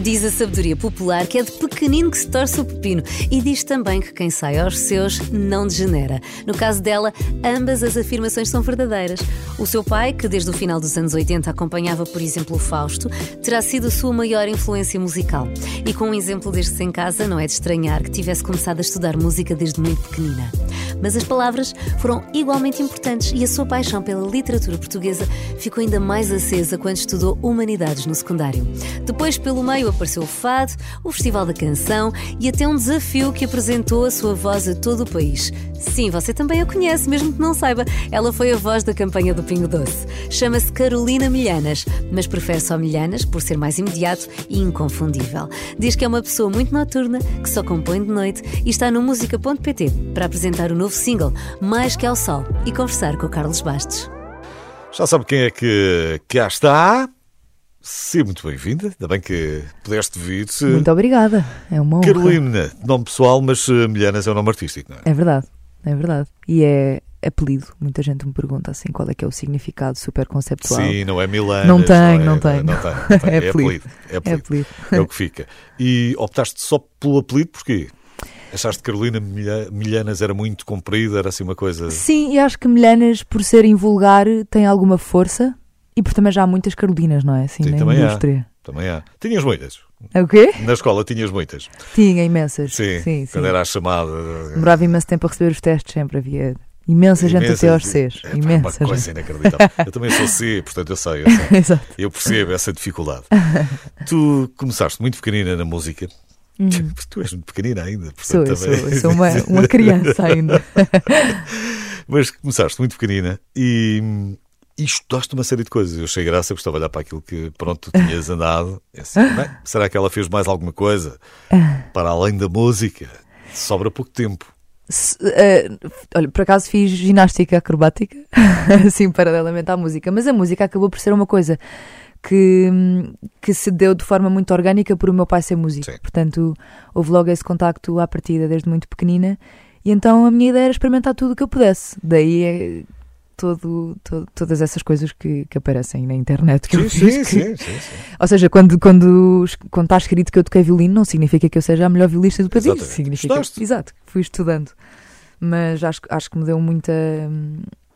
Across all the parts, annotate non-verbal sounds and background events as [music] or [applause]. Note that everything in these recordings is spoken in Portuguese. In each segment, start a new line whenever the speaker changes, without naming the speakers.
Diz a sabedoria popular que é de pequenino que se torce o pepino e diz também que quem sai aos seus não degenera. No caso dela, ambas as afirmações são verdadeiras. O seu pai, que desde o final dos anos 80 acompanhava, por exemplo, o Fausto, terá sido a sua maior influência musical. E com um exemplo destes em casa, não é de estranhar que tivesse começado a estudar música desde muito pequenina. Mas as palavras foram igualmente importantes e a sua paixão pela literatura portuguesa ficou ainda mais acesa quando estudou Humanidades no secundário. Depois, pelo meio, apareceu o fado, o Festival da Canção e até um desafio que apresentou a sua voz a todo o país. Sim, você também a conhece, mesmo que não saiba. Ela foi a voz da campanha do Pingo Doce. Chama-se Carolina Milhanas, mas prefere só Milhanas por ser mais imediato e inconfundível. Diz que é uma pessoa muito noturna, que só compõe de noite e está no música.pt para apresentar o novo single Mais que ao Sol e conversar com o Carlos Bastos.
Já sabe quem é que cá está? Sim, muito bem-vinda. Ainda bem que pudeste vir.
Muito obrigada. É uma honra.
Carolina, nome pessoal, mas eh, Milhanas é o nome artístico, não é?
É verdade, é verdade. E é apelido. Muita gente me pergunta assim qual é que é o significado super conceptual.
Sim, não é.
Não tem,
é,
não tem.
Não tem, não tem. [laughs]
É
É,
apelido.
apelido. É,
É
apelido.
apelido.
É o que fica. E optaste só pelo apelido porquê? Achaste que Carolina Milha- Milhanas era muito comprida, era assim uma coisa.
Sim, e acho que Milhanas, por ser invulgar, tem alguma força. E por também já há muitas Carolinas, não é? Assim,
Sim,
na
também há.
indústria.
Também há. Tinhas muitas.
É o quê?
Na escola tinhas muitas.
Tinha imensas.
Sim.
sim. sim.
Quando era a chamada.
Demorava imenso tempo a receber os testes, sempre havia imensa gente até aos Cs.
É, pá,
Imensa
uma coisa inacreditável. eu também sou C, portanto eu sei, eu sei. [laughs]
Exato.
Eu percebo essa dificuldade. tu começaste muito pequenina na música. [laughs] Tu és muito pequenina ainda.
Sou,
portanto,
sou,
também-
eu sou uma, uma [laughs] criança ainda.
Mas começaste muito pequenina e, e estudaste uma série de coisas. Eu achei graça, gostava de olhar para aquilo que, pronto, tu tinhas [laughs] andado. Assim, bem, será que ela fez mais alguma coisa para além da música? Sobra pouco tempo.
Se- eh, olha, por acaso fiz ginástica acrobática, [laughs] assim, paralelamente à música, mas a música acabou por ser uma coisa que, que se deu de forma muito orgânica por o meu pai ser músico.
Sim.
Portanto, houve logo esse contacto à partida desde muito pequenina, e então a minha ideia era experimentar tudo o que eu pudesse. Daí é todo, todo- todas essas coisas que, que aparecem na internet que eu
Sim,
fiz.
sim,
que-
sim, sim, sim. [laughs]
Ou seja, quando, quando, quando está escrito que eu toquei violino, não significa que eu seja a melhor violista do país.
Exatamente.
Significa,
Estudaste.
exato, fui estudando. Mas acho, acho que me deu muita,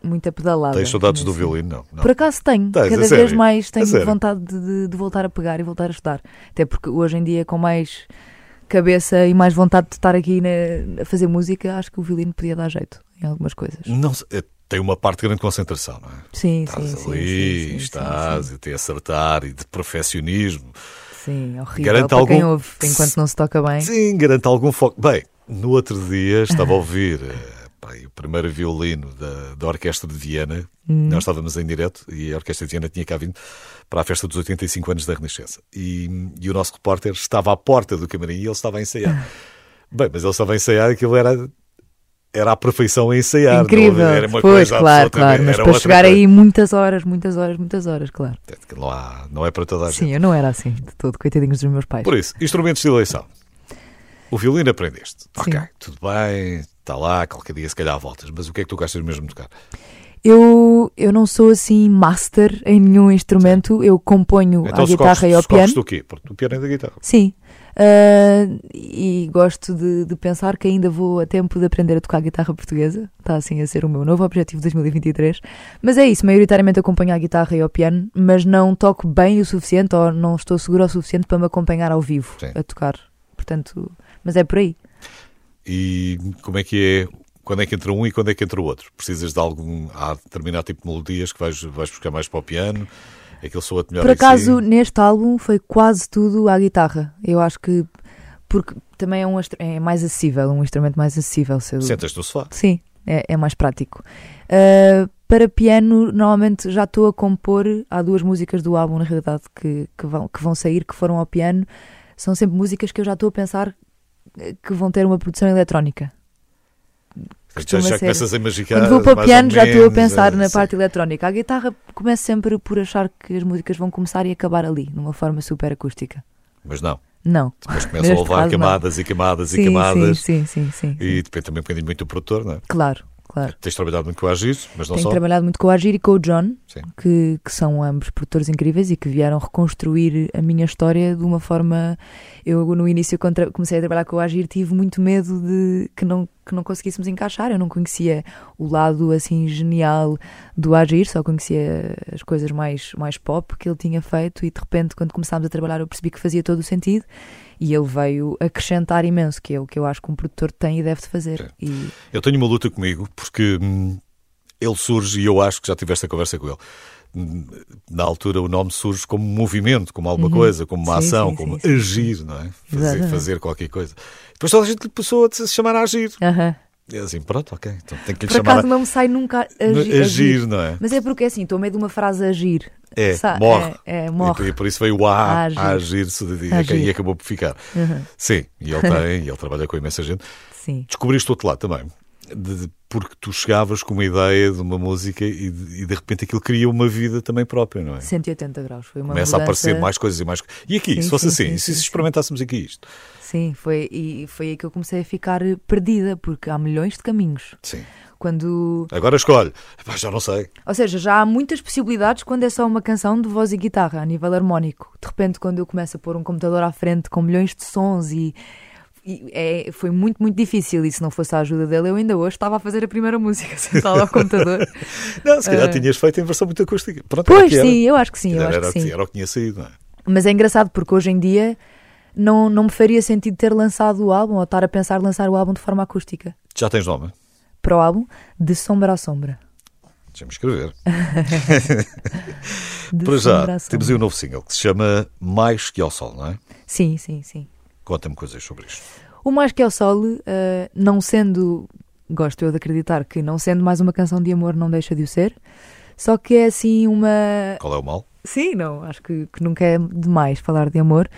muita pedalada.
Tens saudades do
nesse-
violino? Não. não.
Por acaso tenho.
Tens,
Cada vez mais tenho vontade de, de- voltar a pegar e voltar a estudar. Até porque hoje em dia, com mais cabeça e mais vontade de estar aqui na- a fazer música, acho que o violino podia dar jeito em algumas coisas.
Não é, tem uma parte de grande concentração, não é?
Sim,
Estás
sim,
ali,
sim, sim,
estás
sim,
e até acertar e de perfeccionismo.
sim, horrível
Garante
para quem
algum-
ouve enquanto não se toca bem.
Sim, garante algum foco. Bem, no outro dia estava a ouvir [laughs] eh, o primeiro violino da, da Orquestra de Viena.
Hum.
Nós estávamos em direto e a Orquestra de Viena tinha cá vindo para a festa dos 85 anos da Renascença. E, e o nosso repórter estava à porta do camarim e ele estava a ensaiar. [laughs] Bem, mas ele estava a ensaiar aquilo era. Era a perfeição a ensaiar.
Incrível.
Não, era uma
pois,
coisa
claro, claro. Mas para chegar
coisa.
aí muitas horas, muitas horas, muitas horas, claro.
Não, há- não é para toda a gente.
Sim, eu não era assim de todo, coitadinhos dos meus pais.
Por isso, instrumentos de eleição. O violino aprendeste. Ok,
Sim.
tudo bem, está lá, qualquer dia se calhar voltas. Mas o que é que tu gostas mesmo de tocar?
Eu, eu não sou assim master em nenhum instrumento, eu componho a
se
guitarra
escolhes-
e ao piano.
do quê? Porque o piano é da guitarra.
Sim. Ah, e gosto de, de pensar que ainda vou a tempo de aprender a tocar guitarra portuguesa. Está assim a ser o meu novo objetivo de 2023. Mas é isso, maioritariamente acompanho a guitarra e ao piano, mas não toco bem o suficiente ou não estou segura o suficiente para me acompanhar ao vivo
Sim.
a tocar. Portanto, mas é por aí.
E como é que é? Quando é que entra um e quando é que entra o outro? Precisas de algum. Há determinado tipo de melodias que vais, vais buscar mais para o piano? Aquilo soa-te melhor
Por
em si?
acaso, neste álbum foi quase tudo à guitarra. Eu acho que porque também é, um, é mais acessível, um instrumento mais acessível. Se eu-
Sentas no sofá.
Sim, é, é mais prático. Uh, para piano, normalmente já estou a compor. Há duas músicas do álbum, na realidade, que, que, vão, que vão sair, que foram ao piano. São sempre músicas que eu já estou a pensar eh, que vão ter uma produção eletrónica.
Já, começas a imaginar.
Quando vou para o piano, já estou a pensar
eh,
na
sim.
parte eletrónica. A guitarra começo sempre por achar que as músicas vão começar e acabar ali, numa forma super acústica.
Mas não.
Não.
Depois começam a levar
caso, não.
camadas e camadas e
Sim,
camadas.
sim, sim, sim, sim.
E depende também um bocadinho muito do produtor, não é?
Claro, claro.
Tens trabalhado muito com o Agir, mas não
Tenho
só.
trabalhado muito com o Agir e com o John, que, que são ambos produtores incríveis e que vieram reconstruir a minha história de uma forma. Eu, no início, quando comecei a trabalhar com o Agir, tive muito medo de que não, que não conseguíssemos encaixar. Eu não conhecia o lado assim genial do Agir, só conhecia as coisas mais, mais pop que ele tinha feito. E de repente, quando começámos a trabalhar, eu percebi que fazia todo o sentido. E ele veio acrescentar imenso, que é o que eu acho que um produtor tem e deve de fazer. E
Eu tenho uma luta comigo porque hum, ele surge e eu acho que já tive esta conversa com ele. Hum, Na altura o nome surge como movimento, como alguma coisa, como uma
Uhum. Sim,
ação,
sim,
como
sim,
agir, não é? Fazer, fazer qualquer coisa. Depois toda a gente lhe passou a se chamar a agir.
Aham.
É assim, pronto, ok. Então tem que lhe
Por
chamar
acaso não me sai nunca
a...
agir.
agir, não é?
Mas é porque assim, estou a meio de uma frase agir.
É,
Sa-
morre.
É, é, morre.
e por isso veio o A,
A
a
agir.
e,
Agir.
e acabou por ficar.
Uhum.
Sim, e ele tem, [laughs] e ele trabalha com imensa gente.
Sim.
Descobriste outro lado também. De- porque tu chegavas com uma ideia de uma música e de, e de repente aquilo cria uma vida também própria, não é?
180 graus. Foi uma
Começa a
mudança-
aparecer mais coisas e mais coisas. E aqui,
Sim,
se fosse
sim,
assim,
sim,
se experimentássemos aqui isto?
Sim, foi, e foi aí que eu comecei a ficar perdida, porque há milhões de caminhos.
Sim.
Quando.
Agora escolhe. Epá, já não sei.
Ou seja, já há muitas possibilidades quando é só uma canção de voz e guitarra, a nível harmónico. De repente, quando eu começo a pôr um computador à frente com milhões de sons e. e é, foi muito, muito difícil. E se não fosse a ajuda dele, eu ainda hoje estava a fazer a primeira música [laughs] sentada ao computador. [laughs]
Não, se calhar
Ah.
tinhas feito em versão muito acústica. Pronto,
Pois sim, eu acho que sim, eu acho que- sim.
era o que tinha saído, não é?
Mas é engraçado porque hoje em dia não, não me faria sentido ter lançado o álbum ou estar a pensar lançar o álbum de forma acústica.
Já tens nome?
Para o álbum, de sombra a sombra.
Deixa-me escrever. [laughs]
De
Para já, temos aí um novo single que se chama Mais que ao Sol, não é?
Sim, sim, sim.
Conta-me coisas sobre isto.
O Mais Que é o Sol, eh, não sendo, gosto eu de acreditar que não sendo mais uma canção de amor, não deixa de o ser. Só que é assim uma.
Qual é o mal?
Sim, não, acho que, que nunca é demais falar de amor,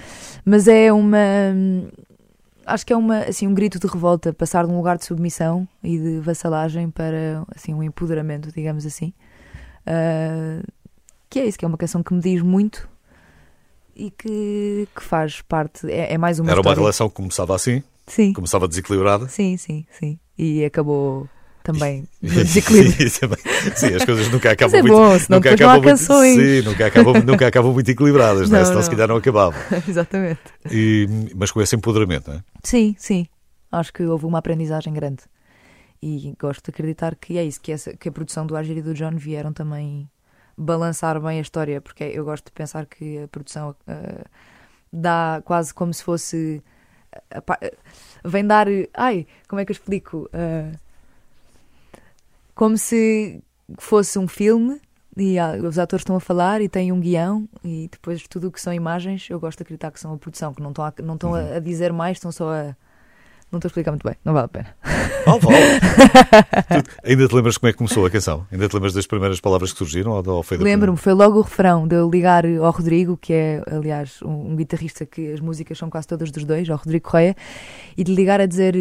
mas é uma. Acho que é uma, assim, um grito de revolta, passar de um lugar de submissão e de vassalagem para assim, um empoderamento, digamos assim. Ah, que é isso, que é uma canção que me diz muito e que, que faz parte. É, é mais uma
Era uma
história.
relação que começava assim,
Sim,
começava desequilibrada.
sim, sim, sim. E acabou também [laughs] desequilíbrio.
Também- Sim, as coisas nunca acabam
Mas é
muito.
bom, senão
nunca acabam muito, sim, nunca acabam, [laughs] nunca acabam muito equilibradas, não é?
Não,
senão se
não.
calhar não acabavam. [laughs]
Exatamente.
E, mas com esse empoderamento, não é?
Sim, sim. Acho que houve uma aprendizagem grande. E gosto de acreditar que é isso, que, essa, que a produção do Argir e do John vieram também balançar bem a história, porque eu gosto de pensar que a produção ah, dá quase como se fosse. a pa- vem dar. Ai, como é que eu explico? Ah, como se fosse um filme e há- os atores estão a falar e têm um guião e depois tudo o que são imagens eu gosto de acreditar que são a produção, que não estão a, não estão a, a dizer mais, estão só a. Não estou a explicar muito bem, não vale a pena.
Oh, vale. [laughs] Tu- ainda te lembras como é que começou a canção? Ainda te lembras das primeiras palavras que surgiram? Ou, ou foi
Lembro-me, foi logo o refrão de eu ligar ao Rodrigo, que é, aliás, um, um guitarrista que as músicas são quase todas dos dois, ao Rodrigo Correia, e de ligar a dizer.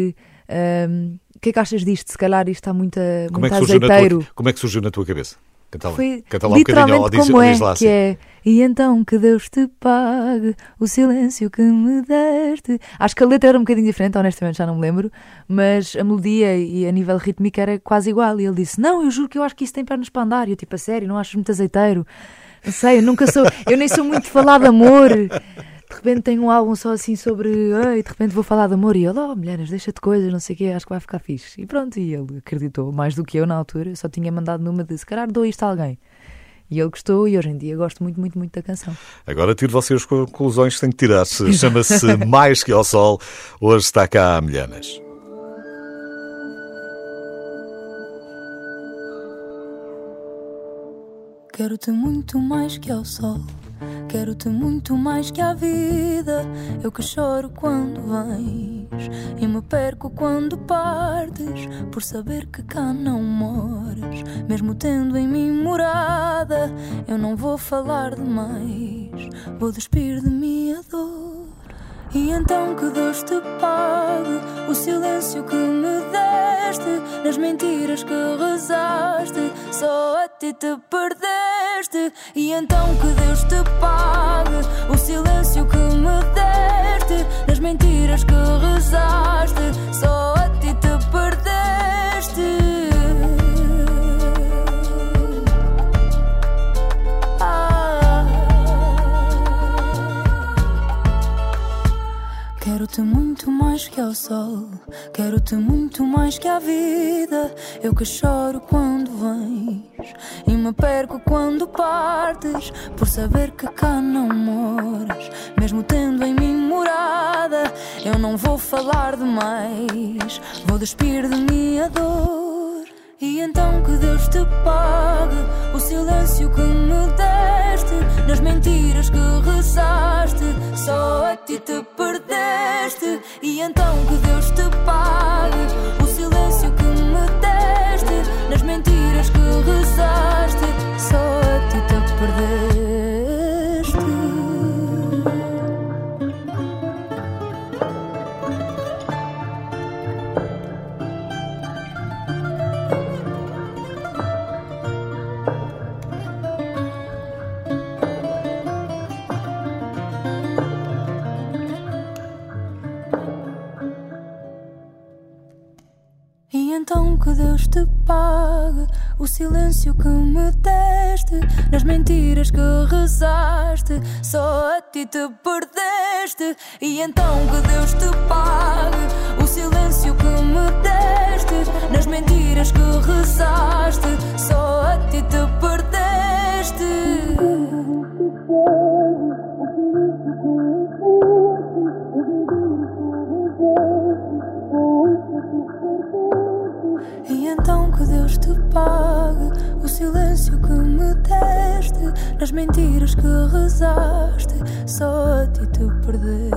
ahm, o que é que achas disto? Se calhar isto está muito,
Como é,
muito
na
azeiteiro.
tua, como é que surgiu na tua cabeça? Canta lá,
Foi
canta lá um bocadinho, ou diz,
como é,
diz lá
que
assim.
é E então que Deus te pague o silêncio que me deste Acho que a letra era um bocadinho diferente, honestamente já não me lembro Mas a melodia e a nível rítmico era quase igual E ele disse, não, eu juro que eu acho que isso tem pernas para andar E eu tipo, a sério, não achas muito azeiteiro? Não sei, eu nunca sou, eu nem sou muito de falar de amor de repente tenho um álbum só assim sobre. Ai, de repente vou falar de amor e ele, oh, mulheres, deixa-te coisas, não sei o quê, acho que vai ficar fixe. E pronto, e ele acreditou mais do que eu na altura. Eu só tinha mandado numa de se calhar dou isto a alguém. E ele gostou e hoje em dia gosto muito, muito, muito da canção.
Agora tiro vocês as conclusões que tenho que tirar. Se- Chama-se [laughs] Mais que ao Sol. Hoje está cá a Milhanas.
Quero-te muito mais que ao sol. Quero-te muito mais que à vida. Eu que choro quando vens e me perco quando partes. Por saber que cá não moras, mesmo tendo em mim morada. Eu não vou falar demais, vou despir de mim a dor. E então que Deus te pague o silêncio que me deste, nas mentiras que rezaste, só a ti te perdeste. E então que Deus te pague o silêncio que me deste, nas mentiras que rezaste, só a ti te perdeste. Quero-te muito mais que ao sol, quero-te muito mais que à vida. Eu que choro quando vens e me perco quando partes, por saber que cá não moras, mesmo tendo em mim morada. Eu não vou falar demais, vou despir de mim a dor. E então que Deus te pague o silêncio que me deste, nas mentiras que rezaste, só a ti te perdeste. E então que Deus te pague o silêncio que me deste, nas mentiras que rezaste, então que Deus te pague o silêncio que me deste, nas mentiras que rezaste, só a ti te perdeste. E então que Deus te pague o silêncio que me deste, nas mentiras que rezaste, só a ti te perdeste. Nas mentiras que rezaste, só a ti te perdeste.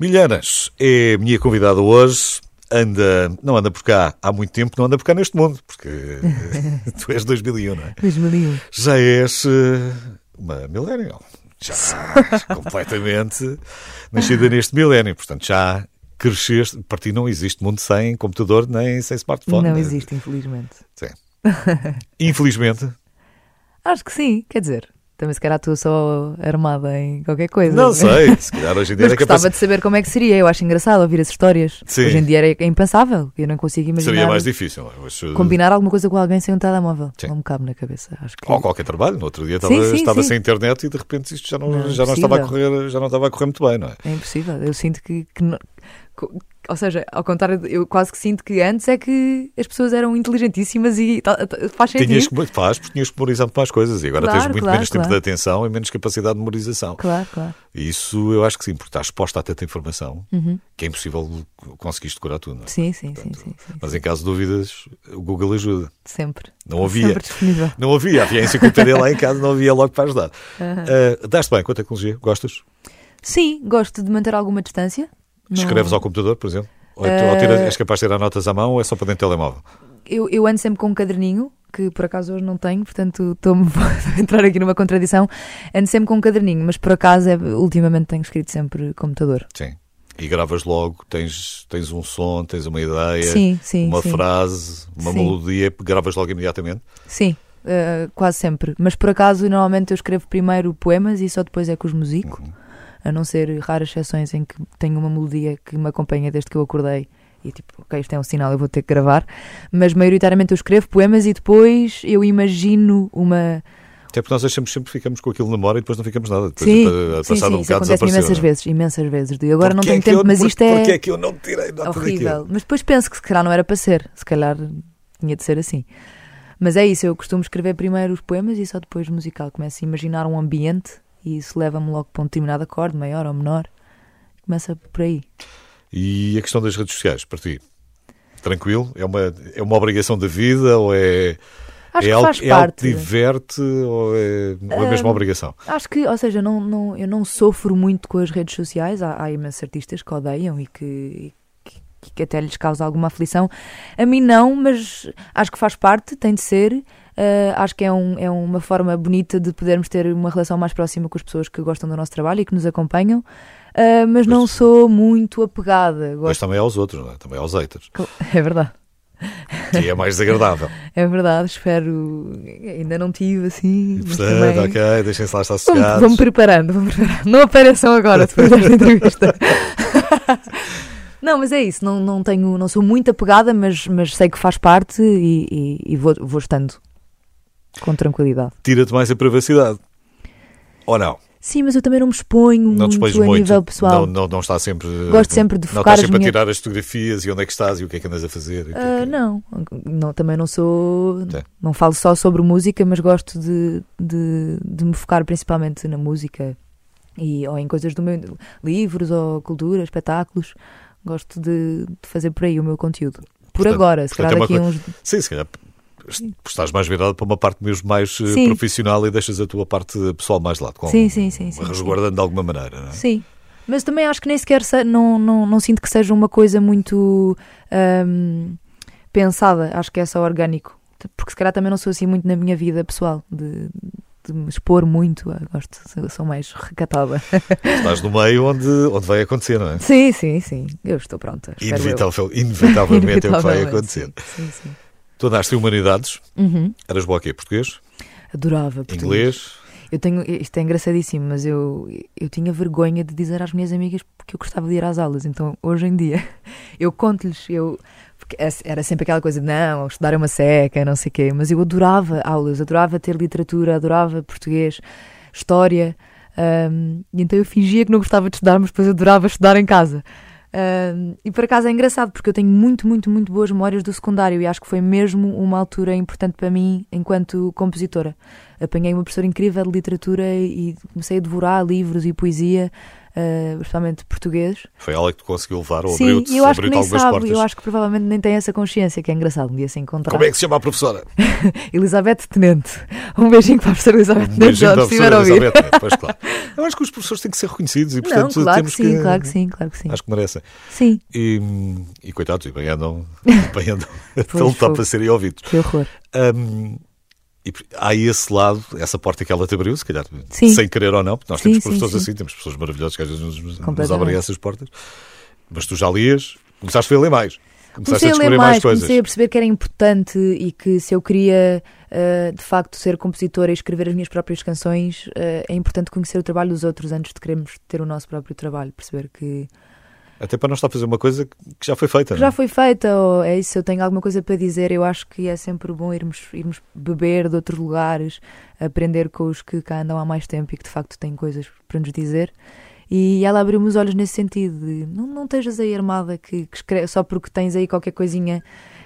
Milhanas é a minha convidada hoje. Anda, não anda por cá há muito tempo, não anda por cá neste mundo, porque [laughs] tu és 2001, não é?
2001.
Já és eh, uma millennial. Já [laughs] completamente nascida neste milénio. Portanto, já cresceste. Para ti não existe mundo sem computador nem sem smartphone.
Não existe, infelizmente.
Sim. Infelizmente.
Acho que sim, quer dizer, também se calhar estou só armada em qualquer coisa.
Não sei. [laughs] Se calhar hoje em dia
Mas
era capaz.
gostava de saber como é que seria. Eu acho engraçado ouvir as histórias.
Sim.
Hoje em dia é impensável. Eu não consigo imaginar
Seria mais difícil. Eh,
combinar alguma coisa com alguém sem um telemóvel.
Sim.
Não me cabe na cabeça. Acho que
Ou qualquer trabalho. No outro dia estava,
sim,
estava
sim.
sem internet e de repente isto já não,
Não,
já, não estava a correr, já não estava a correr muito bem, não é?
é impossível. Eu sinto que. que ou seja, ao contrário, eu quase que sinto que antes é que as pessoas eram inteligentíssimas e faz sentido.
Tinhas que, faz, porque tinhas que memorizar muito mais coisas e agora tens
Claro,
muito
claro,
menos tempo
claro.
de atenção e menos capacidade de memorização.
Claro, claro.
Isso eu acho que sim, porque estás exposta a tanta informação
Uhum.
que é impossível conseguir decorar tudo. Não é?
Sim, sim, sim,
Portanto,
sim, sim.
Mas em caso de dúvidas, o Google ajuda.
Sempre.
Não havia.
Sempre disponível.
Não havia, havia enciclopédia lá em casa, não havia logo para ajudar. Uh, Dás-te bem com a tecnologia? Gostas?
Sim, gosto de manter alguma distância. Não-
Escreves ao computador, por exemplo? Ou, tiras- és capaz de tirar notas à mão ou é só para dentro do telemóvel?
eu, eu ando sempre com um caderninho, que por acaso hoje não tenho, portanto estou-me [laughs] a entrar aqui numa contradição. Ando sempre com um caderninho, mas por acaso é- ultimamente tenho escrito sempre computador.
Sim. E gravas logo, tens, tens um som, tens uma ideia,
Sim, sim,
uma
sim.
frase, uma melodia, gravas logo imediatamente?
Sim, eh, quase sempre. Mas por acaso normalmente eu escrevo primeiro poemas e só depois é que os musico.
Uhum.
A não ser raras exceções em que tenho uma melodia que me acompanha desde que eu acordei. E tipo, ok, isto é um sinal, eu vou ter que gravar. Mas maioritariamente eu escrevo poemas e depois eu imagino uma.
Até porque nós achamos sempre ficamos com aquilo na memória e depois não ficamos nada. Depois,
sim,
a- a
sim, sim,
um
isso acontece imensas
não é?
vezes, imensas vezes. De agora não tenho
é
tempo,
eu-
mas isto é
Porquê é que eu não tirei nota
horrível.
daquilo?
Mas depois penso que se calhar não era para ser, se calhar tinha de ser assim. Mas é isso, eu costumo escrever primeiro os poemas e só depois musical. Começo a imaginar um ambiente e isso leva-me logo para um determinado acorde, maior ou menor. Começa por aí.
E a questão das redes sociais, para ti? Tranquilo? É uma, é uma obrigação da vida ou é,
Acho
é, algo,
faz
é algo que
parte.
diverte ou é, ou é mesmo uma obrigação?
Acho que, ou seja, não, não, eu não sofro muito com as redes sociais. Há, há imensos artistas que odeiam e que, que, que até lhes causa alguma aflição. A mim não, mas acho que faz parte, tem de ser. Uh, acho que é, um, é uma forma bonita de podermos ter uma relação mais próxima com as pessoas que gostam do nosso trabalho e que nos acompanham. Uh, mas não sou muito apegada.
Mas
Gosto...
também aos outros, não é? também aos haters. [laughs]
É verdade.
Que é mais desagradável. [laughs]
É verdade, espero. Ainda não tive assim. mas
Portanto,
também-
ok, deixem-se lá estar sossegados.
vamos preparando, vamos preparando. Não apareçam agora depois desta [laughs] entrevista. Não, mas é isso, não, não tenho, não sou muito apegada, mas, mas sei que faz parte e, e- e vou, vou estando com tranquilidade.
Tira-te mais a privacidade. Ou não?
Sim, mas eu também não me exponho
Não
muito a
muito.
nível pessoal.
Não, não, não está sempre.
Gosto sempre de
não
focar
estás
as
sempre
minhas-
a tirar as fotografias e onde é que estás e o que é que andas a fazer. que é
Ah,
que-
não. não, também não sou.
Sim.
Não falo só sobre música, mas gosto de, de, de me focar principalmente na música e, ou em coisas do meu. livros ou cultura, espetáculos. Gosto de, de fazer por aí o meu conteúdo. Por
Portanto-
agora, se calhar
é
daqui a
coisa-
uns.
Sim, se calhar estás mais virado para uma parte mesmo mais eh,
Sim.
profissional e deixas a tua parte pessoal mais de lado. Com,
Sim, sim, sim, sim, sim.
Resguardando de alguma maneira, não é?
Sim. Mas também acho que nem sequer se- não, não, não sinto que seja uma coisa muito ahm, pensada. Acho que é só orgânico. Porque se calhar também não sou assim muito na minha vida pessoal, de, de me expor muito. Gosto, sou- mais recatada. [laughs]
Estás no meio onde, onde vai acontecer, não é?
sim, sim, sim. Eu estou pronta. espero eu.
Inevitável, inevitavelmente é o que vai
Inevitavelmente,
acontecer.
Sim, sim, sim.
Tu andaste em Humanidades,
Uhum.
eras boa aqui, português,
Adorava português.
inglês,
Eu tenho, isto é engraçadíssimo, mas eu, eu tinha vergonha de dizer às minhas amigas porque eu gostava de ir às aulas. Então, hoje em dia, [laughs] eu conto-lhes, eu era sempre aquela coisa de não, estudar é uma seca, não sei o quê, mas eu adorava aulas, adorava ter literatura, adorava português, história, hum, e então eu fingia que não gostava de estudar, mas depois adorava estudar em casa. Hum, e por acaso é engraçado porque eu tenho muito, muito, muito boas memórias do secundário e acho que foi mesmo uma altura importante para mim enquanto compositora. Apanhei uma professora incrível de literatura e comecei a devorar livros e poesia, uh, especialmente português.
foi ela que te conseguiu levar ou abriu-te
eu acho que nem
algumas
sabe,
portas.
eu acho que provavelmente nem tem essa consciência, que é engraçado um dia se encontrar.
Como é que se chama a professora? [laughs]
Elizabeth Tenente. Um beijinho para a professora Elizabeth
Um
Tenente,
beijinho
já
para a professora. Elizabeth. Pois claro. [laughs] Eu acho que os professores têm que ser reconhecidos e,
Não,
portanto,
claro que
temos
sim, claro que sim, claro que sim.
Acho que merecem.
Sim,
E, e coitados, e bem andam, [laughs] bem andam a lutar para serem ouvidos.
que horror.
Hum, e há esse lado, essa porta que ela te abriu, se calhar
Sim.
sem querer ou não, porque nós
Sim,
temos
sim,
professores
sim.
assim, temos pessoas maravilhosas que às vezes nos, nos abrem essas portas. Mas tu já lias, começaste a ler mais. Começaste
Comecei
a
a ler
descobrir
mais,
mais, coisas.
comecei a perceber que era importante e que se eu queria uh, de facto ser compositora e escrever as minhas próprias canções, uh, é importante conhecer o trabalho dos outros antes de querermos ter o nosso próprio trabalho. Perceber que
Até para não estar a fazer uma coisa que já foi feita. não é?
já foi feita, ou é isso, eu tenho alguma coisa para dizer, eu acho que é sempre bom irmos, irmos beber de outros lugares, aprender com os que cá andam há mais tempo e que de facto têm coisas para nos dizer. E ela abriu-me os olhos nesse sentido de não, não estejas aí armada que, que escreve, só porque tens aí qualquer coisinha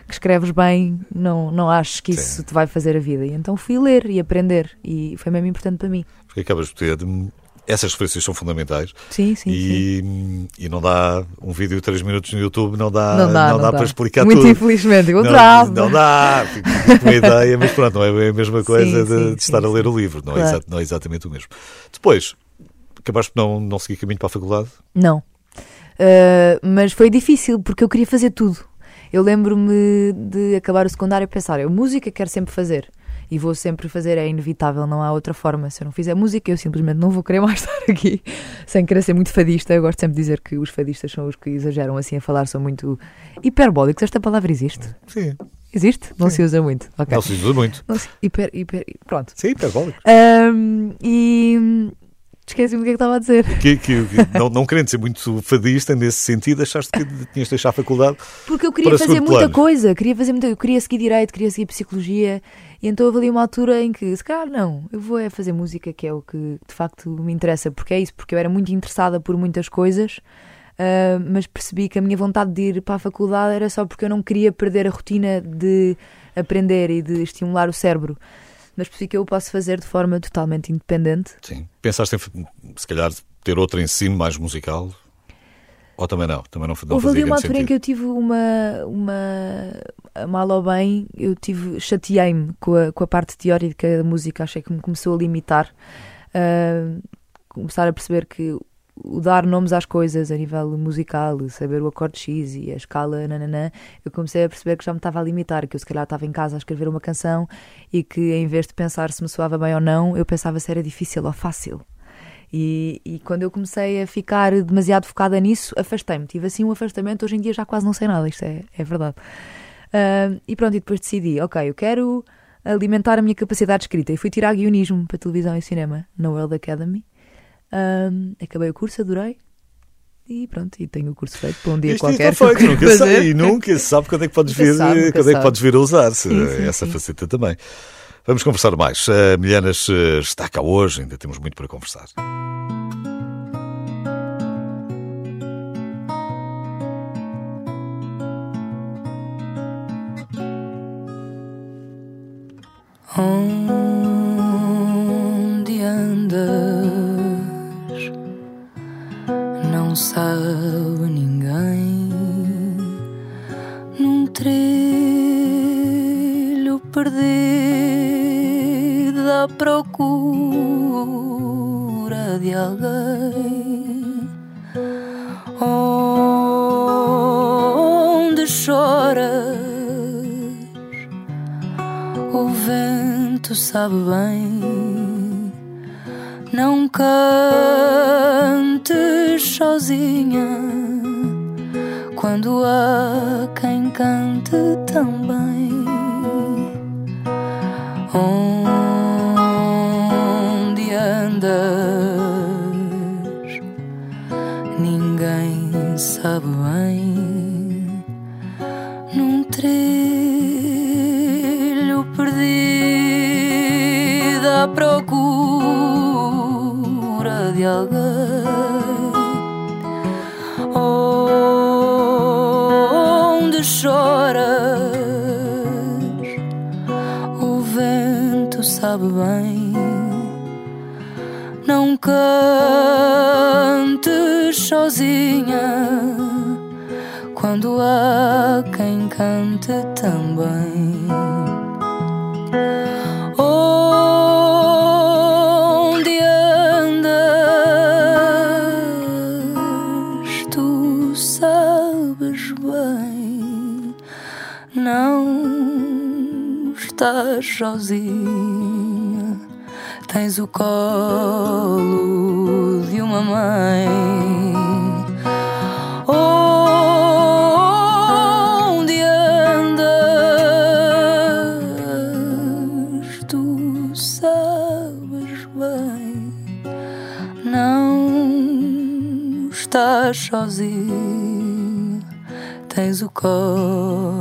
que escreves bem, não, não aches que isso
Sim.
te vai fazer a vida. E então fui ler e aprender e foi mesmo importante para mim.
Porque acabas de ter. Essas referências são fundamentais
Sim, sim, sim.
e, e não dá um vídeo de 3 minutos no YouTube, não dá,
Não dá, não
dá,
dá.
para explicar
Muito
tudo.
infelizmente, eu
não,
adorava.
não dá, fico fico com uma [laughs] ideia, mas pronto, não é a mesma coisa de,
sim,
de estar
sim,
a ler
sim.
o livro, não, é
Claro.
exa- não é exatamente o mesmo. Depois, acabaste por não, não seguir caminho para a faculdade?
Não. Uh, mas foi difícil porque eu queria fazer tudo. Eu lembro-me de acabar o secundário e pensar: eu música quero sempre fazer e vou sempre fazer, é inevitável, não há outra forma. Se eu não fizer música, eu simplesmente não vou querer mais [laughs] estar aqui, sem querer ser muito fadista. Eu gosto sempre de dizer que os fadistas são os que exageram assim a falar, são muito hiperbólicos. Esta palavra existe?
Sim,
Existe? Não
Sim.
se usa muito. Ok.
não se usa muito.
Não se- hiper, hiper, pronto.
Sim, hiperbólico.
Um, e esqueci-me o que é que estava a dizer.
Que, que, que- não, não querendo ser muito fadista nesse sentido, achaste que tinhas de deixar a faculdade?
Porque eu queria fazer muita
plano.
coisa, queria fazer muita, eu queria seguir direito, queria seguir psicologia, e então houve ali uma altura em que, se calhar, não, eu vou é fazer música, que é o que de facto me interessa, porque é isso, porque eu era muito interessada por muitas coisas, ah, mas percebi que a minha vontade de ir para a faculdade era só porque eu não queria perder a rotina de aprender e de estimular o cérebro. Mas percebi que eu o posso fazer de forma totalmente independente.
Sim. Pensaste em, se calhar, ter outro ensino mais musical? Ou também não? Também não, não
Houve ali uma altura em que eu tive uma, uma mal ou bem, eu tive, chateei-me com a, com a parte teórica da música, achei que me começou a limitar. Ah, começar a perceber que o dar nomes às coisas a nível musical, saber o acorde X e a escala nananã, eu comecei a perceber que já me estava a limitar, que eu se calhar estava em casa a escrever uma canção e que em vez de pensar se me soava bem ou não, eu pensava se era difícil ou fácil. E, e quando eu comecei a ficar demasiado focada nisso, afastei-me. Tive assim um afastamento. Hoje em dia já quase não sei nada, isto é, é verdade. Ah, e pronto, e depois decidi: ok, eu quero alimentar a minha capacidade de escrita. E fui tirar guionismo para televisão e cinema na World Academy. Ah, acabei o curso, adorei. E pronto, e tenho o curso feito para um dia
Isto
qualquer.
está feito, [laughs]
quero
nunca
fazer.
sabe, e nunca se sabe quando é que podes vir,
sabe,
quando é que
sabe.
podes vir a usar-se
Sim, sim,
essa
sim.
faceta também. Vamos conversar mais. A Milhanas eh, está cá hoje, ainda temos muito para conversar.
Onde andas? Sabe ninguém. Num trilho perdido à procura de alguém. Onde choras? O vento sabe bem. Não cantes sozinha quando há quem cante também. Onde andas? Ninguém sabe bem. Num trilho perdido à procura bem. Não cantes sozinha quando há quem cante também. Onde andas, tu sabes bem, não estás sozinha. Tens o colo de uma mãe. Onde andas, tu sabes bem, não estás sozinho. Tens o colo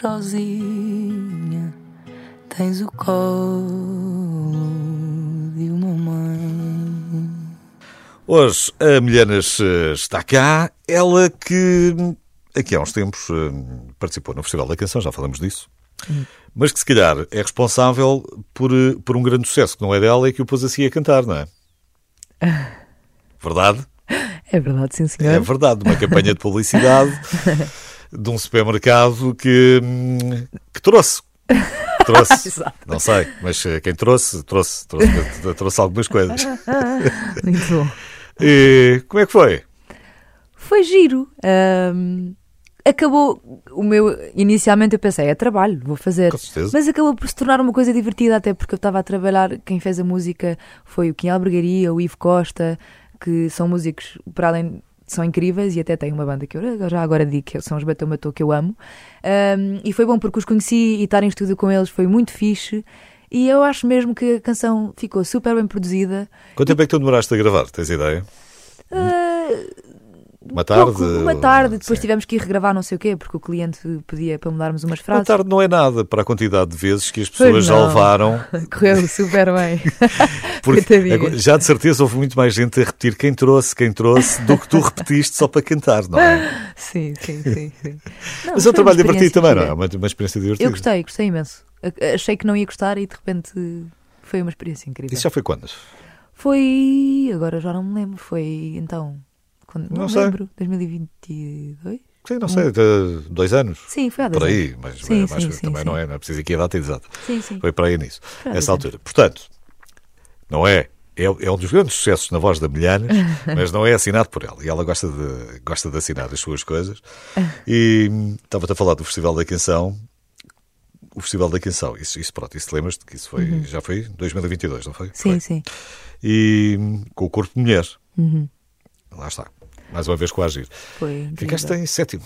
sozinha. Tens o colo de uma mãe.
Hoje a Milhanas está cá, ela que aqui há uns tempos eh, participou no Festival da Canção, já falamos disso, mas que se calhar é responsável por, eh, por um grande sucesso que não é dela e que o pôs assim a cantar, não é? [laughs] Verdade?
É verdade, sim, senhor.
É verdade, uma campanha de publicidade [laughs] de um supermercado que, hum, que trouxe. Trouxe, [laughs] não sei, mas eh, quem trouxe, trouxe, trouxe, [laughs] trouxe algumas coisas. [laughs]
Muito bom.
E como é que foi?
Foi giro. Ahm, acabou o meu. Inicialmente eu pensei, é trabalho, vou fazer.
Com certeza.
Mas acabou por se tornar uma coisa divertida, até porque eu estava a trabalhar. Quem fez a música foi o Kim Albergaria, o Ivo Costa, que são músicos, para além. São incríveis e até tem uma banda que eu já agora digo que são os Bateu Matou que eu amo. Ahm, e foi bom porque os conheci e estar em estúdio com eles foi muito fixe. E eu acho mesmo que a canção ficou super bem produzida.
Quanto tempo é que tu demoraste a gravar? Tens ideia?
Ah,
Uma tarde?
pouco, uma tarde, depois
Sim.
tivemos que ir regravar não sei o quê, porque o cliente pedia para mudarmos umas
Uma
frases.
tarde não é nada para a quantidade de vezes que as pessoas já levaram. [laughs]
Correu super bem. [laughs]
Porque
Coitadinhas.
já de certeza houve muito mais gente a repetir quem trouxe, quem trouxe, do que tu repetiste só para cantar, não é? [laughs]
sim, sim, sim. sim. Não,
Mas é um trabalho
uma
divertido também, não é?
gira.
Uma, uma experiência divertida.
Eu gostei, gostei imenso. Achei que não ia gostar e de repente foi uma experiência incrível.
Isso já foi quando?
Foi. Agora já não me lembro. Foi então. Quando, não
Não sei.
lembro. 2022?
Sim, não sei, de dois anos.
Sim, foi há dois
Por aí,
anos.
mas,
Sim,
mas
sim,
também
sim.
não é, não é preciso aqui a data exata.
Sim, sim.
Foi para aí nisso,
Foi
nessa altura. Portanto, não é, é, é um dos grandes sucessos na voz da Milhanes, [laughs] mas não é assinado por ela. E ela gosta de, gosta de assinar as suas coisas. E estava-te a falar do Festival da Canção. O Festival da Canção, isso, isso pronto, isso lembras-te que isso foi, já foi 2022, não foi?
Uhum. Sim,
Foi.
sim.
E com o Corpo de Mulher.
Uhum.
Lá está. Mais uma vez com a Agir.
Foi.
Ficaste em sétimo.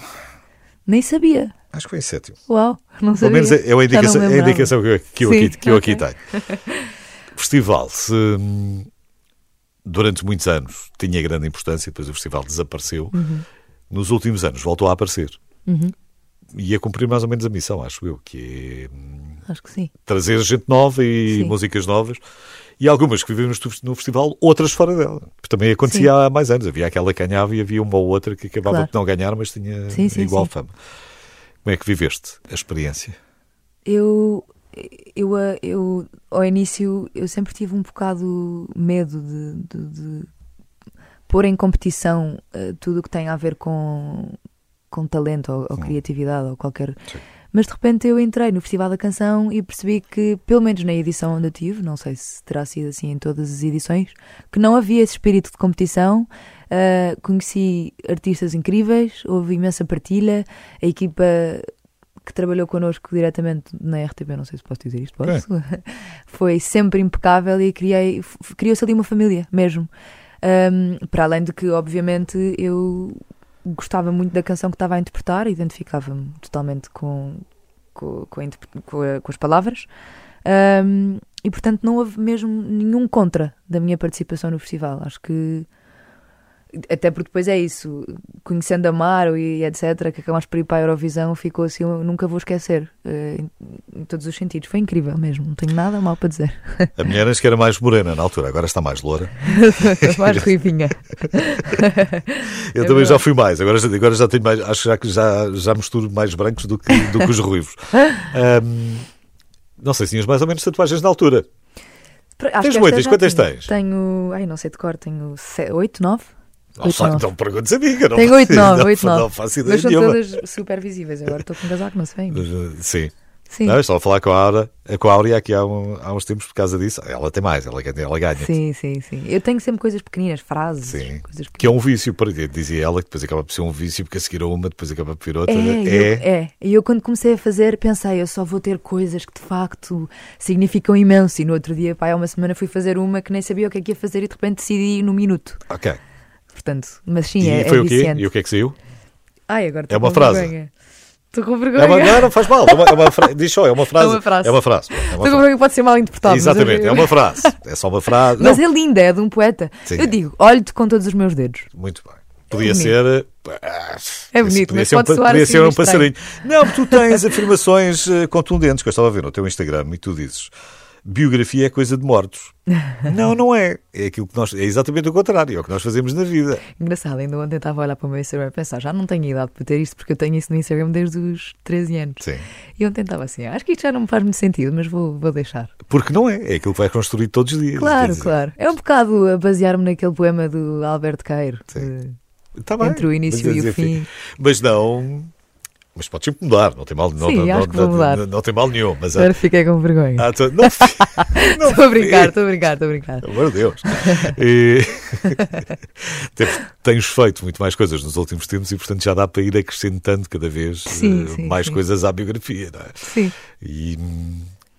Nem sabia.
Acho que foi em sétimo.
Uau, não
Pelo
sabia.
menos é, é a indicação, é a indicação que eu, que eu
Sim,
aqui, que eu aqui tenho. [laughs] Festival, se hum, durante muitos anos tinha grande importância, depois o festival desapareceu,
Uhum.
nos últimos anos voltou a aparecer.
Uhum.
E a cumprir mais ou menos a missão, acho eu, que é hum,
Acho que sim.
trazer gente nova e
Sim.
músicas novas. E algumas que vivemos no festival, outras fora dela. Também acontecia há mais anos. Havia aquela que ganhava e havia uma ou outra que acabava
Claro.
por não ganhar, mas tinha
Sim, sim,
igual
sim.
fama. Como é que viveste a experiência?
Eu, eu, eu, ao início, eu sempre tive um bocado medo de, de- de pôr em competição eh, tudo o que tem a ver com, com talento ou, ou criatividade ou qualquer.
Sim.
Mas de repente eu entrei no Festival da Canção e percebi que, pelo menos na edição onde eu tive, não sei se terá sido assim em todas as edições, que não havia esse espírito de competição. Uh, conheci artistas incríveis, houve imensa partilha, a equipa que trabalhou connosco diretamente na RTP, não sei se posso dizer isto, posso? [laughs] Foi sempre impecável e criei, criou-se ali uma família mesmo. Um, para além de que, obviamente, eu gostava muito da canção que estava a interpretar, identificava-me totalmente com, com, com, a com as palavras. Um, e portanto não houve mesmo nenhum contra da minha participação no festival. Acho que até porque depois é isso, conhecendo a Maro e etc, que acabamos por ir para a Eurovisão, ficou assim, eu nunca vou esquecer, eh, em, em todos os sentidos. Foi incrível mesmo, não tenho nada mal para dizer. [laughs]
A mulher antes que era mais morena na altura, agora está mais loura. [laughs]
Mais ruivinha. [laughs]
Eu
É
também já
verdade.
fui mais, agora, já- agora já tenho mais, acho já que já, já misturo mais brancos do que, do que os ruivos. Ahm, não sei se tinhas mais ou menos tatuagens na altura.
Acho
Tens muitas?
já
Quantas tens?
Tenho, ai não sei de cor, tenho 8, 9?
Não sei, então perguntes a mim, não
Tenho 8, 9,
não,
8,
Não
9.
faço ideia
Mas são
nenhuma.
todas super visíveis. Agora estou com um casaco, não se vê. [laughs]
Sim.
Sim.
Não, estava a falar com a, Aura, com a Áurea aqui há, um- há uns tempos por causa disso. Ela tem mais, ela, ganha- ela ganha.
Sim, sim, sim. Eu tenho sempre coisas pequeninas, frases,
Sim.
coisas
Que é um vício, para dizia ela, que depois acaba por ser um vício, porque a seguir a uma, depois acaba por vir outra.
É,
É,
eu, é. E eu quando comecei a fazer pensei, eu só vou ter coisas que de facto significam imenso. E no outro dia, pai, há uma semana fui fazer uma que nem sabia o que é que ia fazer e de repente decidi no minuto.
Ok.
Portanto, mas sim,
e
é,
foi
é
o quê?
viciante.
E o que é que saiu?
Ai, agora
É uma frase.
vergonha. Estou com
É
vergonha.
uma, não, não faz mal. É uma, é uma fra- Diz só, é uma [laughs] frase.
É uma frase.
É uma frase. É uma
com
frase.
vergonha pode ser mal interpretado.
Exatamente,
eu-
é uma frase. É só uma frase.
Mas
Não,
é linda, é de um poeta.
Sim.
Eu digo, olho-te com todos os meus dedos.
Muito bem. Podia
bonito.
ser. ah,
É bonito,
podia
mas
ser um,
pode
pa-
soar
podia
assim
ser um
estranho.
passarinho. Não, tu tens [laughs] afirmações eh, contundentes que eu estava a ver no teu Instagram e tu dizes biografia é coisa de mortos. [laughs] não, não é. É aquilo que nós. É exatamente o contrário. É o que nós fazemos na vida.
Engraçado, ainda ontem estava a olhar para o meu Instagram e pensar, já não tenho idade para ter isto porque eu tenho isso no Instagram desde os 13 anos.
Sim.
E ontem estava assim, acho que isto já não me faz muito sentido, mas vou, vou deixar.
Porque não é. É aquilo que vai construir todos os dias.
Claro, claro. É um bocado a basear-me naquele poema do Alberto Cairo.
Sim.
de-
Tá bem.
Entre o início e o fim.
Mas não. Mas pode sempre mudar. Não tem mal, não,
Sim,
não, não, não, não tem mal nenhum. Mas
Agora fiquei com vergonha.
Ah, tu- não, [laughs] não
Estou a brincar, estou a brincar, estou a brincar.
Pelo amor de Deus. E... [laughs] Tens- feito muito mais coisas nos últimos tempos e, portanto, já dá para ir acrescentando cada vez
Sim,
eh,
sim,
mais
sim.
coisas à biografia. Não é?
Sim.
E,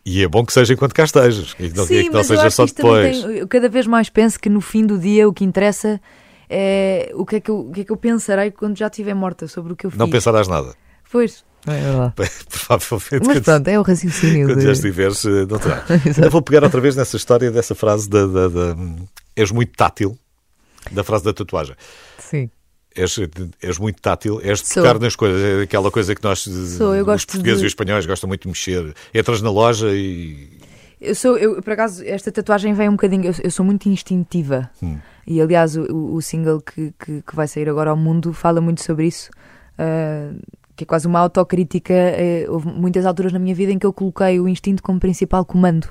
e é bom que seja enquanto cá estejas. Que não,
Sim,
que não
mas eu
seja só depois.
tem- eu cada vez mais penso que no fim do dia o que interessa é o que é que eu, o que é que eu pensarei quando já estiver morta sobre o que eu fiz.
Não pensarás nada.
Pois, é. [laughs]
Provavelmente.
Mas pronto, é o raciocínio.
Quando
de-
já estiveres, eh, não terá. [laughs] Ainda vou pegar outra vez nessa história dessa frase da, da, da- és muito tátil, da frase da tatuagem.
Sim.
És, és muito tátil, és de
Sou.
tocar nas coisas, é aquela coisa que nós,
Sou, eu
os portugueses
de-
e os espanhóis gostam muito de mexer. Entras na loja e.
Eu sou, eu, por acaso, esta tatuagem vem um bocadinho. Eu, eu sou muito instintiva.
Hum.
E aliás, o, o single que, que, que vai sair agora ao mundo fala muito sobre isso. ah, que é quase uma autocrítica. eh, houve muitas alturas na minha vida em que eu coloquei o instinto como principal comando.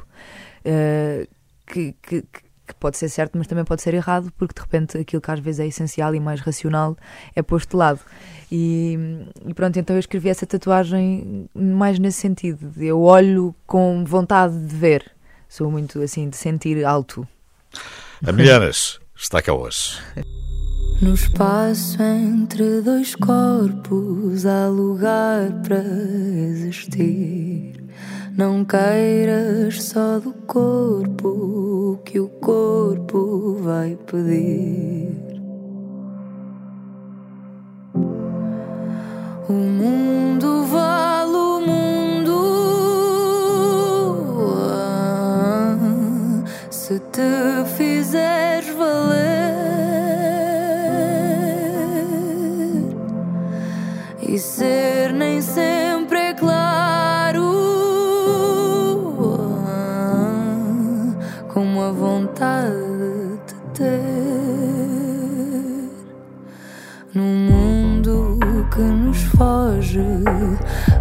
ah, que, que, que pode ser certo, mas também pode ser errado, porque de repente aquilo que às vezes é essencial e mais racional é posto de lado. E, e pronto, então eu escrevi essa tatuagem mais nesse sentido. de Eu olho com vontade de ver. Sou muito assim, de sentir alto.
Amilhanas, está cá hoje. [laughs]
No espaço entre dois corpos há lugar para existir. Não queiras só do corpo o que o corpo vai pedir. O mundo vale o mundo ah, se te fizeres valer. Ser nem sempre é claro como a vontade de ter num mundo que nos foge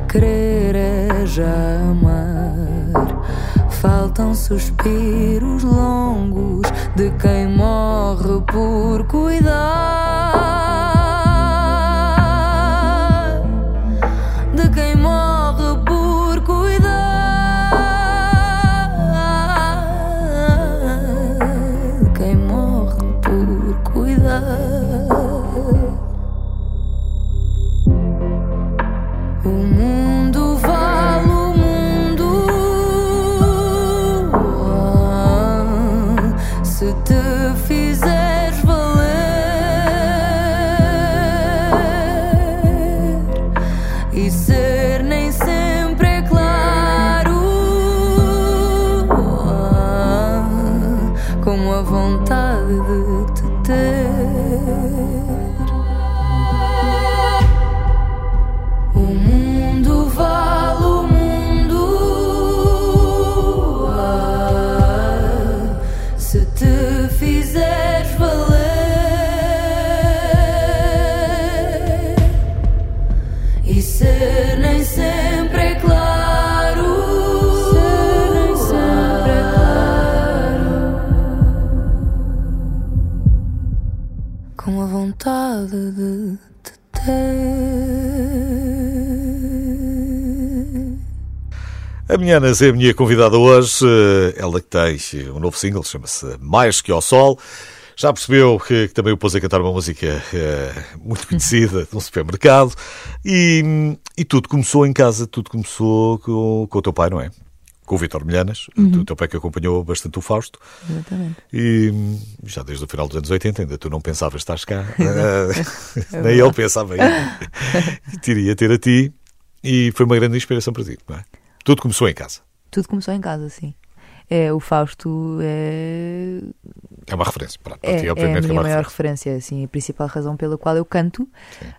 querer é já amar faltam suspiros longos de quem morre por cuidar. Com a vontade de te ter.
A minha Ana é a minha convidada hoje. eh, Ela que tem um novo single, chama-se Mais Que ao Sol. Já percebeu que, que também o pôs a cantar uma música eh, muito conhecida [laughs] de um supermercado. E, e tudo começou em casa, tudo começou com, com o teu pai, não é? Com o Vitor Milhanas, o teu pai que acompanhou bastante o Fausto.
Exatamente.
E já desde o final dos anos 80, ainda tu não pensavas que estás cá. [laughs] Eh, Nem ele pensava ainda que te iria ter a ti. E foi uma grande inspiração para ti, não é? Tudo começou em casa.
Tudo começou em casa, sim. É, o Fausto é,
É uma referência. Para
é,
ti,
é a
obviamente,
minha
é
maior
referência.
referência, assim, a principal razão pela qual eu canto.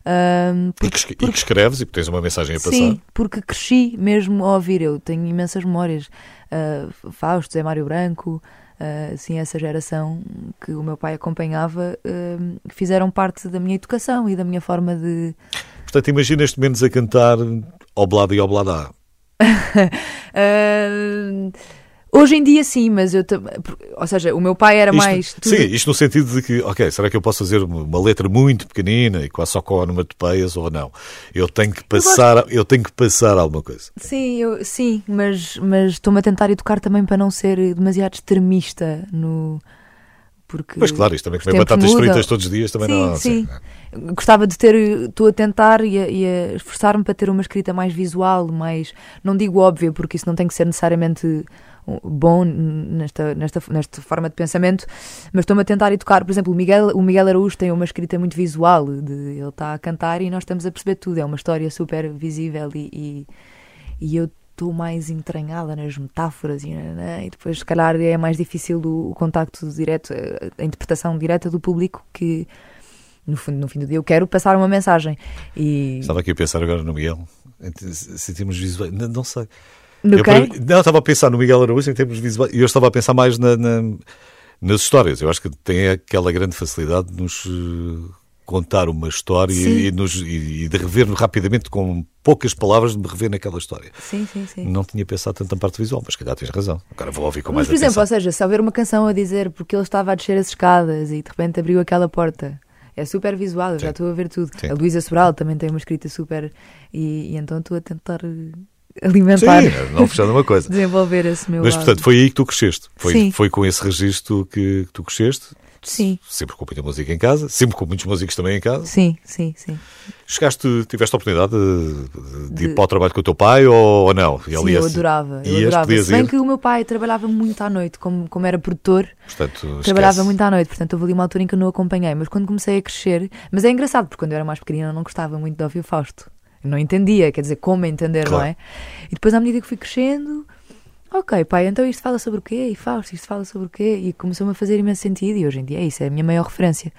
Ahm,
E que, esque- e que escreves e que tens uma mensagem a passar.
Sim, porque cresci mesmo a ouvir. Eu tenho imensas memórias. Uh, Fausto, Zé Mário Branco, uh, assim, essa geração que o meu pai acompanhava, uh, fizeram parte da minha educação e da minha forma de.
Portanto, imaginas-te menos a cantar Oblada e Oblada.
Uh, [laughs] hoje em dia, sim, mas eu. Ou seja, o meu pai era
Isto-
mais. tudo-
Sim, isto no sentido de que, ok, será que eu posso fazer uma, letra muito pequenina e quase só com onomatopeias ou não? Eu tenho que passar, eu tenho que passar alguma coisa.
Sim, eu, sim, mas, mas estou-me a tentar educar também para não ser demasiado extremista no. Porque
Pois claro, isto também comer batatas
mudam.
fritas todos os dias também
sim,
não
sim.
assim,
Gostava de ter, estou a tentar e a, e a esforçar-me para ter uma escrita mais visual, mais, não digo óbvia, porque isso não tem que ser necessariamente bom nesta, nesta, nesta forma de pensamento, mas estou-me a tentar educar. Por exemplo, o Miguel, o Miguel Araújo tem uma escrita muito visual, de, ele está a cantar e nós estamos a perceber tudo, é uma história super visível e, e, e eu estou mais entranhada nas metáforas e, nananã, e depois se calhar é mais difícil o, o contacto direto, a, interpretação direta do público que no, fundo, no fim do dia eu quero passar uma mensagem e
Estava aqui a pensar agora no Miguel. Em- Se termos visuais, não, não sei.
No
Eu,
quem?
não, estava a pensar no Miguel Araújo em termos visuais e eu estava a pensar mais na- na- nas histórias. Eu acho que tem aquela grande facilidade de nos eh, contar uma história e, nos- e- de rever rapidamente com poucas palavras de me rever naquela história.
Sim, sim, sim.
Não tinha pensado tanto na parte visual, mas se calhar tens razão. Agora vou ouvir com
Mas,
mais
por exemplo,
atenção.
ou seja, se houver uma canção a dizer porque ele estava a descer as escadas e de repente abriu aquela porta, é super visual, eu já estou a ver tudo.
Sim.
A Luísa Sobral também tem uma escrita super. E, e então estou a tentar alimentar,
Sim, não fechando uma coisa. [laughs]
desenvolver esse meu
Mas
lado.
portanto foi aí que tu cresceste. Foi,
Sim.
foi com esse registro que, que tu cresceste.
Sim,
Sempre com muita música em casa, sempre com muitos músicos também em casa.
sim, sim, sim.
Chegaste, tiveste a oportunidade de, de
De-
ir para o trabalho com o teu pai ou, ou não? E
Sim, eu adorava. Eu adorava. Se bem
ir.
que o meu pai trabalhava muito à noite, como, como era produtor,
Portanto,
trabalhava
esquece.
muito à noite, portanto houve ali uma altura em que eu não acompanhei. Mas quando comecei a crescer, mas é engraçado, porque quando eu era mais pequenina eu não gostava muito de ouvir Fausto. Não entendia, quer dizer, como entender,
Claro.
não é? E depois, à medida que fui crescendo, ok, pai, então isto fala sobre o quê? E Fausto, isto fala sobre o quê? E começou-me a fazer imenso sentido e hoje em dia é isso, é a minha maior referência.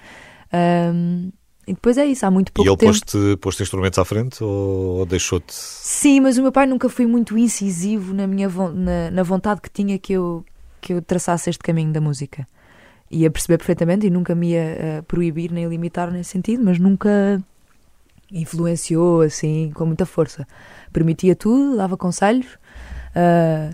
Um, e depois é isso, há muito pouco
e ele
tempo.
pôs-te pôs instrumentos à frente ou, ou deixou-te.
Sim, mas o meu pai nunca foi muito incisivo na minha vo- na, na vontade que tinha que eu, que eu traçasse este caminho da música. Ia perceber perfeitamente e nunca me ia eh, proibir nem limitar nesse sentido, mas nunca influenciou assim com muita força. Permitia tudo, dava conselhos, ah,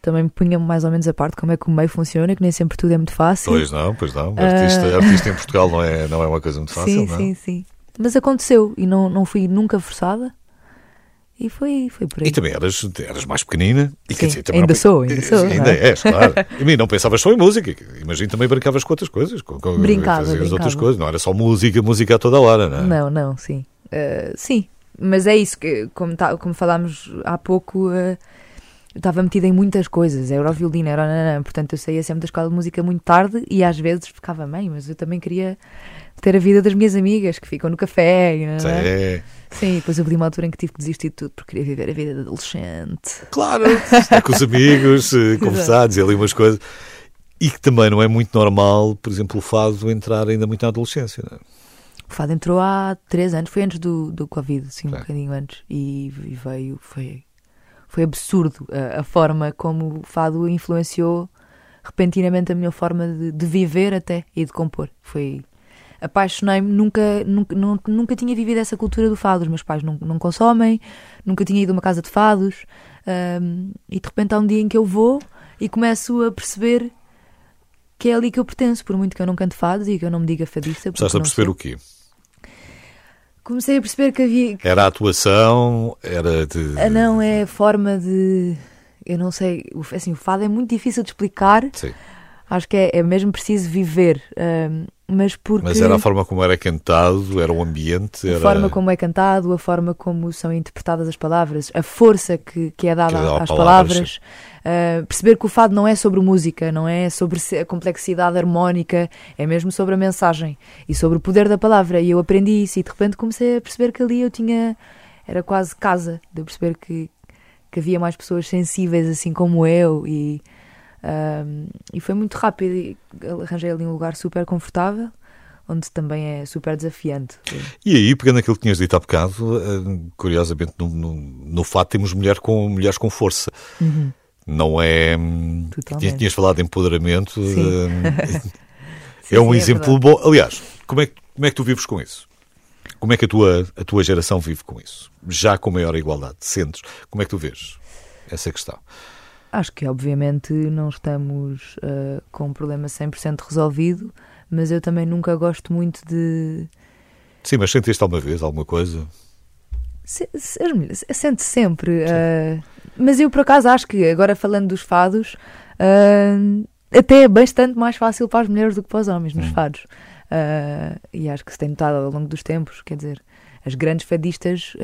também me punha mais ou menos a parte como é que o meio funciona, que nem sempre tudo é muito fácil.
Pois não, pois não. Artista, artista em Portugal não é, não é uma coisa muito fácil,
sim,
não é?
sim, sim. Mas aconteceu e não, não fui nunca forçada. E foi, foi por aí.
E também eras, eras mais pequenina. E,
Sim,
dizer,
ainda
não-
sou, ainda sou,
Ainda
é?
és, claro. [laughs] E mim, não pensavas só em música. Imagino também brincavas com outras coisas. Com, com,
Brincava,
fazias outras
brincava.
coisas. Não era só música, música a toda hora, não é?
Não, não, sim. Uh, sim, mas é isso que, como, tá, como falámos há pouco, uh, eu estava metida em muitas coisas. Era o violino, era nanã, portanto eu saía sempre da escola de música muito tarde e às vezes ficava bem, mas eu também queria ter a vida das minhas amigas que ficam no café. nanã.
É,
Sim, depois houve uma altura em que tive que desistir de tudo porque queria viver a vida de adolescente.
claro. Estar com os amigos, eh, [laughs] conversar, dizer ali umas coisas. E que também não é muito normal, por exemplo, o fado entrar ainda muito na adolescência. Não é?
O Fado entrou há três anos, foi antes do, do Covid, assim, um
Sim.
bocadinho antes, e, e veio, foi, foi absurdo a, a forma como o Fado influenciou repentinamente a minha forma de, de viver até e de compor. Foi apaixonei-me, nunca, nunca, não- nunca tinha vivido essa cultura do fado. Os meus pais não, não consomem, nunca tinha ido a uma casa de fados. ahm, e de repente há um dia em que eu vou e começo a perceber que é ali que eu pertenço, por muito que eu não cante fados e que eu não me diga fadista.
Começaste a perceber
sou.
o quê?
Comecei a perceber que havia. que-
Era a atuação, era de.
Ah, não, é a forma de. Eu não sei. Assim, o fado é muito difícil de explicar.
Sim.
Acho que é, é mesmo preciso viver. ahm, mas porque.
Mas era a forma como era cantado, era o ambiente,
A
era.
forma como é cantado, a forma como são interpretadas as palavras, a força que, que é dada
Que dá
às
palavras,
palavras, ah, perceber que o fado não é sobre música, não é sobre a complexidade harmónica, é mesmo sobre a mensagem e sobre o poder da palavra. E eu aprendi isso e de repente comecei a perceber que ali eu tinha. Era quase casa, de eu perceber que, que havia mais pessoas sensíveis assim como eu e. ah, e foi muito rápido e arranjei ali um lugar super confortável onde também é super desafiante
E aí, pegando aquilo que tinhas dito há bocado, curiosamente no, no, no fato temos mulher com, mulheres com força.
Uhum.
Não é.
Totalmente.
Tinhas, falado de empoderamento.
Sim. [laughs]
é um
sim,
exemplo
verdade.
bom. Aliás, como é, que- como é que tu vives com isso? Como é que a tua, a tua geração vive com isso? Já com maior igualdade? Sentes? Como é que tu vês essa questão?
Acho que, obviamente, não estamos ah, com um problema 100% resolvido, mas eu também nunca gosto muito de.
Sim, mas sentiste alguma vez alguma coisa?
se- se- Sente sempre. ah, mas eu, por acaso, acho que, agora falando dos fados, ah, até é bastante mais fácil para as mulheres do que para os homens nos
Hum.
fados. E acho que se tem notado ao longo dos tempos, quer dizer, as grandes fadistas,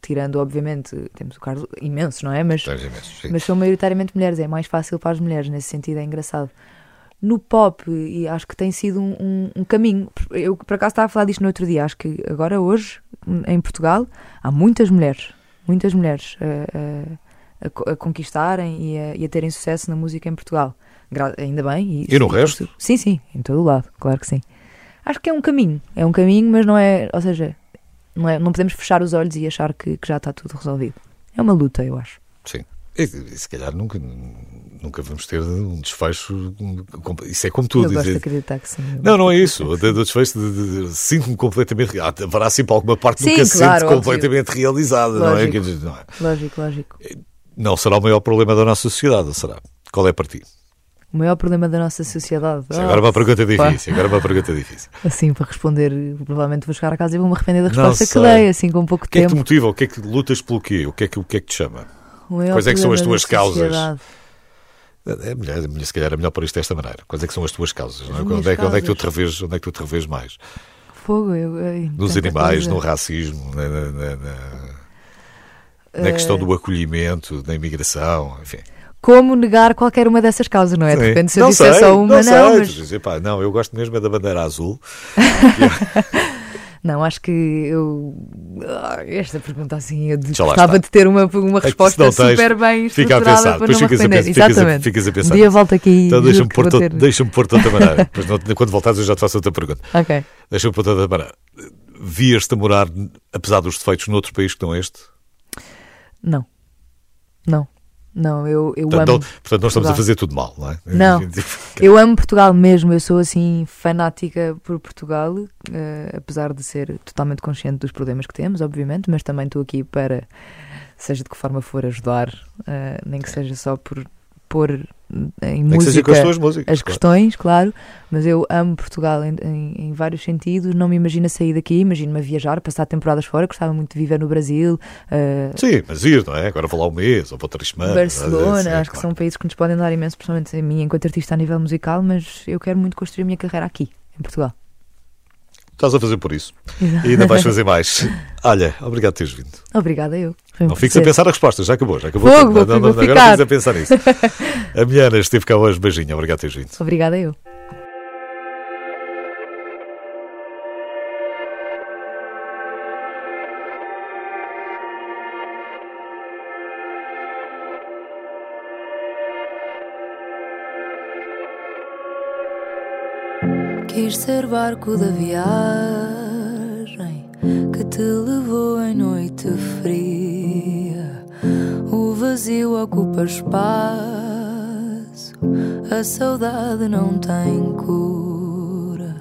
tirando, obviamente, temos o Carlos, imensos, não é? Mas
imensos,
mas são maioritariamente mulheres, é mais fácil para as mulheres, nesse sentido é engraçado. No pop, e acho que tem sido um, um- um caminho. Eu por acaso estava a falar disto no outro dia, acho que agora, hoje, em Portugal, há muitas mulheres, muitas mulheres a, a- a co- a conquistarem e a, e a terem sucesso na música em Portugal. Ainda bem.
E no resto?
Sim, sim, em todo o lado, claro que sim. Acho que é um caminho, é um caminho, mas não é, ou seja, não, é, não podemos fechar os olhos e achar que, que já está tudo resolvido. É uma luta, eu acho.
Sim. E, e se calhar nunca, nunca vamos ter um desfecho. Isso é como tudo.
eu gosto de acreditar que sim.
Não, não é isso. Do desfecho de, de, de- sinto-me completamente. Haverá sempre alguma parte que
Sim,
nunca se
claro, óbvio.
completamente realizada, não é? Não é?
Lógico, lógico.
Não será o maior problema da nossa sociedade, será? Qual é para ti?
O maior problema da nossa sociedade.
Agora é uma pergunta difícil. Agora é uma pergunta difícil. [laughs]
Assim, para responder, provavelmente vou chegar a casa e vou-me arrepender da resposta que dei, assim, com pouco
O que é que te
tempo.
motiva? O que é que lutas pelo quê? O que é que, o que, é que te chama? Quais é que são as tuas causas? É melhor, é melhor- se calhar é melhor pôr isto desta maneira. Quais é que são as tuas causas? é?
As minhas
Onde, é, que- onde é que tu te
causas.
revês, onde é que tu te revês mais?
Fogo, eu, eu,
Nos animais,
coisa.
no racismo, na, na- na- na- na questão
Eh,
do acolhimento, da imigração, enfim.
Como negar qualquer uma dessas causas, não é? De
Sim.
repente, se eu
não
disser
sei,
só uma,
não, sei.
não,
Tu
mas
dizes, "Epá, não, eu gosto mesmo é da bandeira azul. [laughs]
Não, acho que eu. Ah, Esta pergunta assim, eu gostava de ter uma, uma
É
resposta
tens,
super bem
fica a
estruturada
pensar,
para
depois
não
ficas a pensar- a-
Exatamente.
ficas a pensar
Um dia volto aqui
Então deixa-me pôr,
ter-
deixa-me pôr de outra maneira. [laughs] Não- quando voltares, eu já te faço outra pergunta.
Ok.
Deixa-me pôr de outra maneira. Vias-te a morar, apesar dos defeitos, noutro país que não este?
Não. Não. Não, eu, eu
Portanto,
amo.
não, portanto, não estamos a fazer tudo mal, não é?
Não. [laughs] Eu amo Portugal mesmo, eu sou assim fanática por Portugal, eh, apesar de ser totalmente consciente dos problemas que temos, obviamente, mas também estou aqui para, seja de que forma for, ajudar, eh, nem que seja só por pôr em
com
música
as músicas.
as
claro.
questões, claro, mas eu amo Portugal em, em- em vários sentidos, não me imagino sair daqui, imagino-me viajar, passar temporadas fora, gostava muito de viver no Brasil, eh,
Sim, mas ir, não é? Agora vou lá um mês, ou vou três semanas.
Barcelona,
Sim,
acho que são países que nos podem dar imenso, principalmente a mim enquanto artista a nível musical, mas eu quero muito construir a minha carreira aqui, em Portugal.
Estás a fazer por isso. E ainda vais [laughs] fazer mais. Olha, obrigado por teres vindo.
Obrigada eu. Foi
Não fiques a pensar a resposta, já acabou, já acabou.
Fogo,
Não, não, agora fiques a pensar nisso. A minha Ana esteve cá hoje, beijinho, obrigado por teres vindo.
Obrigada eu.
Quis ser barco da viagem que te levou em noite fria. Vazio ocupa espaço, a saudade não tem cura.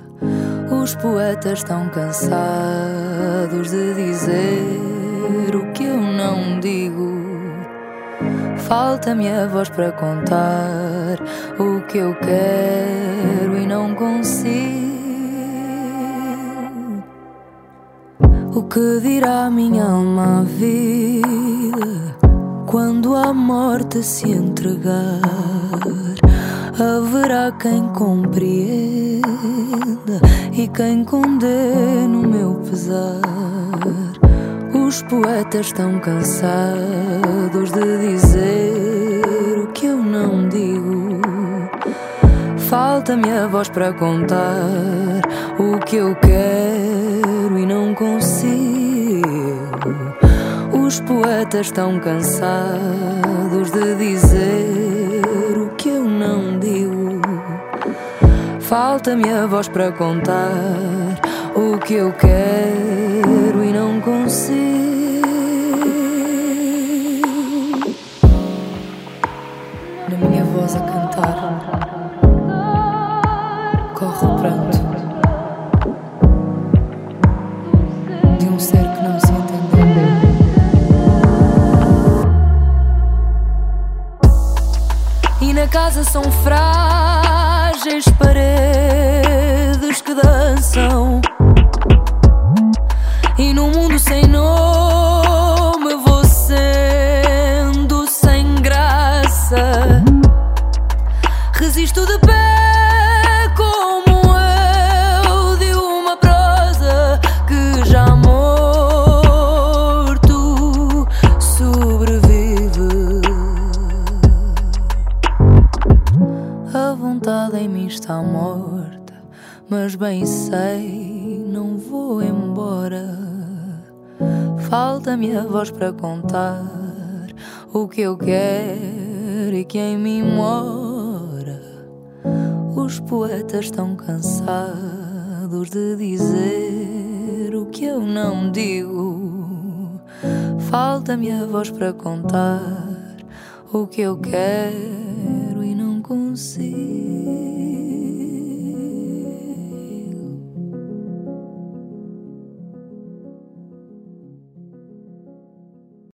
Os poetas estão cansados de dizer o que eu não digo. Falta-me a voz para contar o que eu quero e não consigo. O que dirá minha alma vida quando a morte se entregar? Haverá quem compreenda e quem condene o meu pesar. Os poetas estão cansados de dizer o que eu não digo. Falta-me a voz para contar o que eu quero e não consigo. Os poetas estão cansados de dizer o que eu não digo. Falta-me a voz para contar o que eu quero e não consigo. Na minha voz a cantar, corre o pranto casa são frágeis paredes que dançam. Voz para contar o que eu quero e que em mim mora. Os poetas estão cansados de dizer o que eu não digo. Falta-me a voz para contar o que eu quero e não consigo.